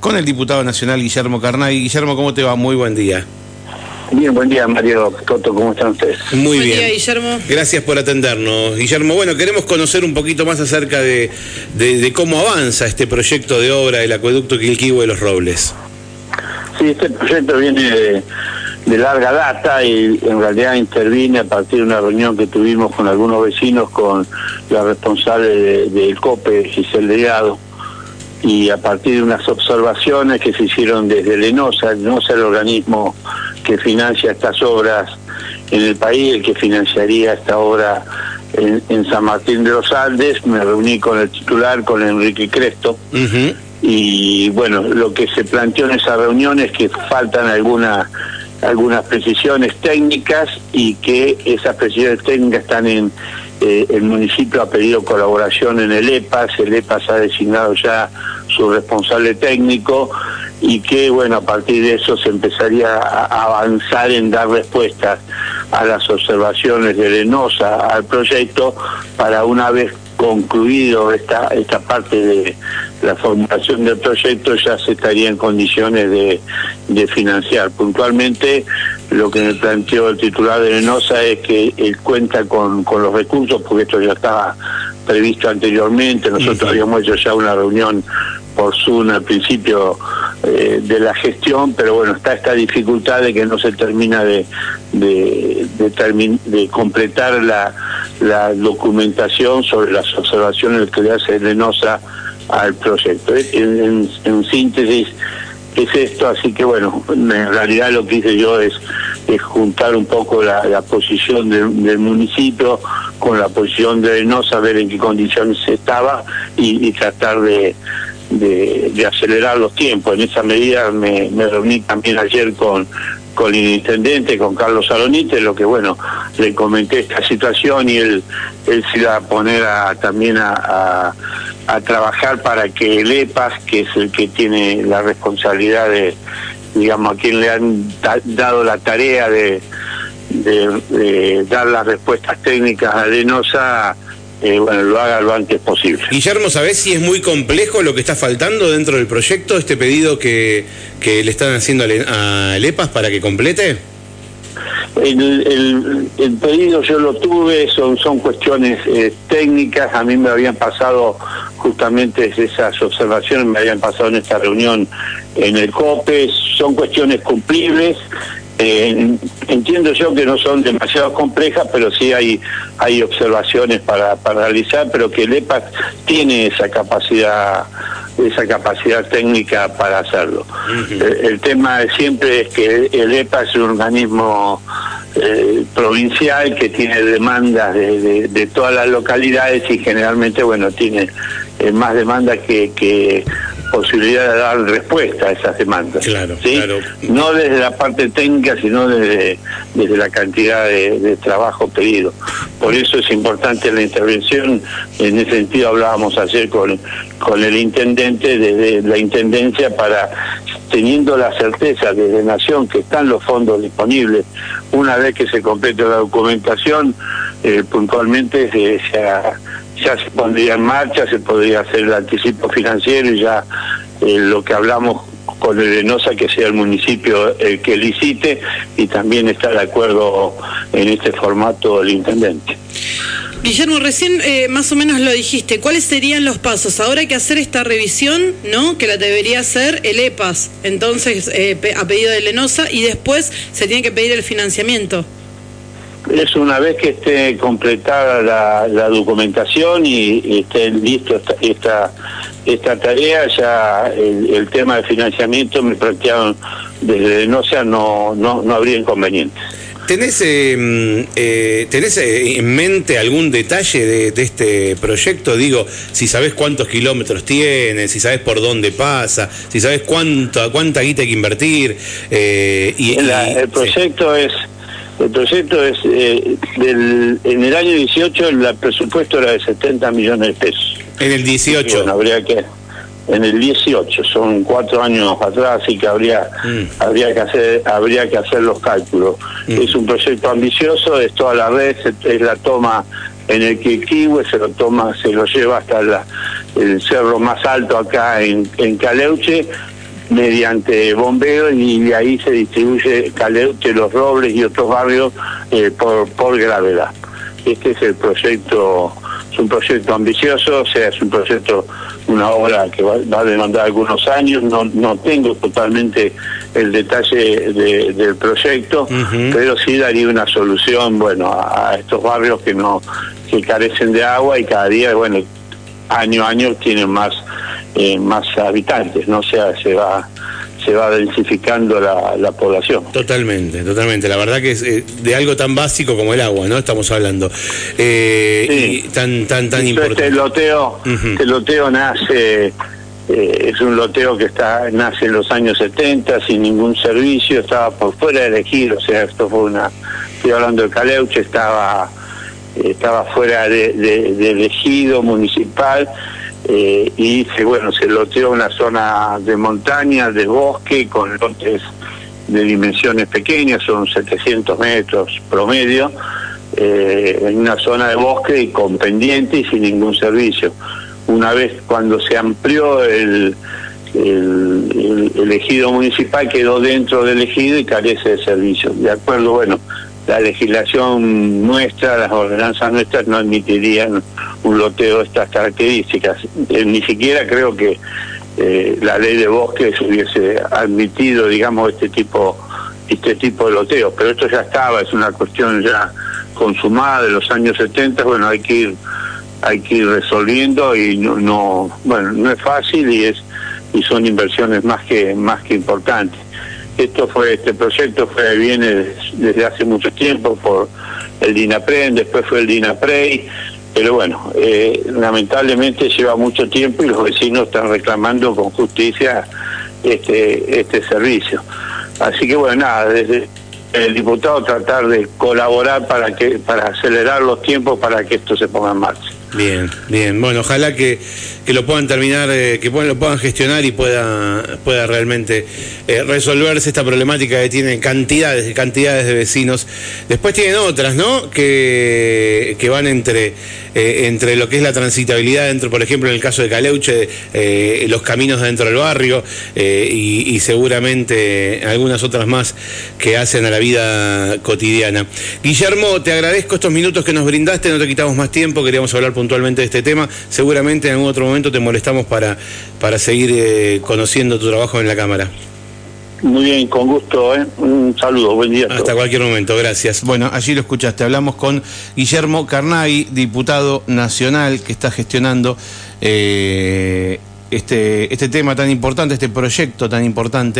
con el diputado nacional Guillermo Carnay. Guillermo, ¿cómo te va? Muy buen día. Bien, buen día Mario Toto, ¿cómo están ustedes? Muy Buen bien. día, Guillermo. Gracias por atendernos. Guillermo, bueno, queremos conocer un poquito más acerca de, de- de cómo avanza este proyecto de obra del acueducto Quilquivo de los Robles. Sí, este proyecto viene de, de larga data y en realidad intervine a partir de una reunión que tuvimos con algunos vecinos, con la responsable de- del COPE, Giselle Delgado, y a partir de unas observaciones que se hicieron desde el ENOSA, el ENOSA el organismo que financia estas obras en el país, el que financiaría esta obra en, en San Martín de los Andes, me reuní con el titular, con Enrique Cresto, y bueno, lo que se planteó en esa reunión es que faltan algunas algunas precisiones técnicas y que esas precisiones técnicas están en eh, el municipio ha pedido colaboración en el EPAS, el EPAS ha designado ya su responsable técnico y que bueno, a partir de eso se empezaría a avanzar en dar respuestas a las observaciones de Lenosa al proyecto para una vez concluido esta esta parte de la formulación del proyecto ya se estaría en condiciones de financiar. Puntualmente lo que me planteó el titular de Lenosa es que él cuenta con, con los recursos porque esto ya estaba previsto anteriormente, nosotros habíamos hecho ya una reunión por Zoom al principio eh, de la gestión, pero bueno, está esta dificultad de que no se termina de, de, de, de completar la, la documentación sobre las observaciones que le hace Lenosa al proyecto. En, en- en síntesis, es esto, así que bueno, en realidad lo que hice yo es, juntar un poco la, posición del- municipio con la posición de no saber en qué condiciones estaba y tratar de, de, acelerar los tiempos. En esa medida me, reuní también ayer con, con el intendente, con Carlos Salonite, lo que bueno, le comenté esta situación y él, él se iba a poner a, también a, a, trabajar para que el EPAS, que es el que tiene la responsabilidad de, digamos, a quien le han da- dado la tarea de, de, dar las respuestas técnicas a Lenosa, eh, bueno, lo haga lo antes posible. Guillermo, ¿sabés si es muy complejo lo que está faltando dentro del proyecto, este pedido que, que le están haciendo al a EPAS para que complete? El, el, el pedido yo lo tuve, son, son cuestiones eh, técnicas, a mí me habían pasado justamente esas observaciones, me habían pasado en esta reunión en el COPE, son cuestiones cumplibles, eh, entiendo yo que no son demasiado complejas, pero sí hay, hay observaciones para, para realizar, pero que el EPAC tiene esa capacidad esa capacidad técnica para hacerlo. el, el tema siempre es que el EPA es un organismo eh, provincial que tiene demandas de, de, de, todas las localidades y generalmente, bueno, tiene eh, más demandas que, que posibilidad de dar respuesta a esas demandas. Claro, ¿sí? claro. No desde la parte técnica, sino desde, desde la cantidad de, de, trabajo pedido. Por eso es importante la intervención. En ese sentido hablábamos ayer con, con el intendente, desde la intendencia, para teniendo la certeza desde Nación que están los fondos disponibles, una vez que se complete la documentación, eh, puntualmente se, se ha, ya se pondría en marcha, se podría hacer el anticipo financiero y ya eh, lo que hablamos con el Enosa que sea el municipio el que licite y también está de acuerdo en este formato el intendente. Guillermo, recién eh, más o menos lo dijiste. ¿Cuáles serían los pasos? Ahora hay que hacer esta revisión, ¿no? Que la debería hacer el EPAS, entonces eh, a pedido de Lenosa, y después se tiene que pedir el financiamiento. Es una vez que esté completada la, la documentación y, y esté listo esta, esta, esta tarea, ya el, el, tema de financiamiento me plantearon desde Lenosa no, no, no habría inconvenientes. ¿Tenés, eh, eh, ¿Tenés en mente algún detalle de, de, este proyecto? Digo, si sabés cuántos kilómetros tiene, si sabés por dónde pasa, si sabés cuánto, cuánta guita hay que invertir. Eh, y, La, y, el proyecto sí. es... El proyecto es, eh, del, en el año 18 el presupuesto era de 70 millones de pesos. En el 18. Bueno, habría que, en el 18, son cuatro años atrás, así que habría, mm. habría que hacer, habría que hacer los cálculos. Mm. Es un proyecto ambicioso, es toda la red, es la toma en el Quilquihue, se lo toma, se lo lleva hasta la, el cerro más alto acá en, en Caleuche, mediante bombeo y de ahí se distribuye Caleuche, Los Robles y otros barrios eh, por, por gravedad. Este es el proyecto, es un proyecto ambicioso, o sea, es un proyecto, una obra que va, a demandar algunos años, no, no tengo totalmente el detalle del proyecto, pero sí daría una solución, bueno, a, estos barrios que no, que carecen de agua y cada día, bueno, año a año tienen más, eh, más habitantes, ¿no? O sea, se va se va densificando la, población. Totalmente, totalmente. La verdad que es eh, de algo tan básico como el agua, ¿no? Estamos hablando. Eh, tan, tan, tan este importante. Este loteo, este loteo nace, eh, es un loteo que está nace en los años 70 sin ningún servicio, estaba por fuera del ejido, o sea, esto fue una, estoy hablando de Caleuche, estaba estaba fuera de, del ejido municipal eh, y se, bueno, se loteó una zona de montaña, de bosque, con lotes de dimensiones pequeñas, son 700 metros promedio, eh, en una zona de bosque y con pendiente y sin ningún servicio. Una vez cuando se amplió el, el, ejido municipal, quedó dentro del ejido y carece de servicio. De acuerdo, bueno, la legislación nuestra, las ordenanzas nuestras no admitirían un loteo de estas características. Eh, ni siquiera creo que eh, la ley de bosques hubiese admitido, digamos, este tipo este tipo de loteos, pero esto ya estaba, es una cuestión ya consumada de los años 70, bueno, hay que ir hay que ir resolviendo y no, no bueno, no es fácil y es y son inversiones más que más que importantes. Esto fue, este proyecto fue, viene desde hace mucho tiempo por el DINAPREN, después fue el DINAPREI, pero bueno, eh, lamentablemente lleva mucho tiempo y los vecinos están reclamando con justicia este, este servicio. Así que bueno, nada, desde el diputado tratar de colaborar para que para acelerar los tiempos para que esto se ponga en marcha. Bien, bien. Bueno, ojalá que, que lo puedan terminar, eh, que puedan, lo puedan gestionar y pueda, pueda realmente eh, resolverse esta problemática que tienen cantidades y cantidades de vecinos. Después tienen otras, ¿no? Que, que van entre, eh, entre lo que es la transitabilidad dentro, por ejemplo, en el caso de Caleuche, los caminos dentro del barrio y, y seguramente algunas otras más que hacen a la vida cotidiana. Guillermo, te agradezco estos minutos que nos brindaste, no te quitamos más tiempo, queríamos hablar puntualmente de este tema. Seguramente en algún otro momento te molestamos para, para seguir eh, conociendo tu trabajo en la Cámara. Muy bien, con gusto. ¿eh? Un saludo, buen día. Hasta cualquier momento, gracias. Bueno, allí lo escuchaste. Hablamos con Guillermo Carnay, diputado nacional que está gestionando eh, este, este tema tan importante, este proyecto tan importante.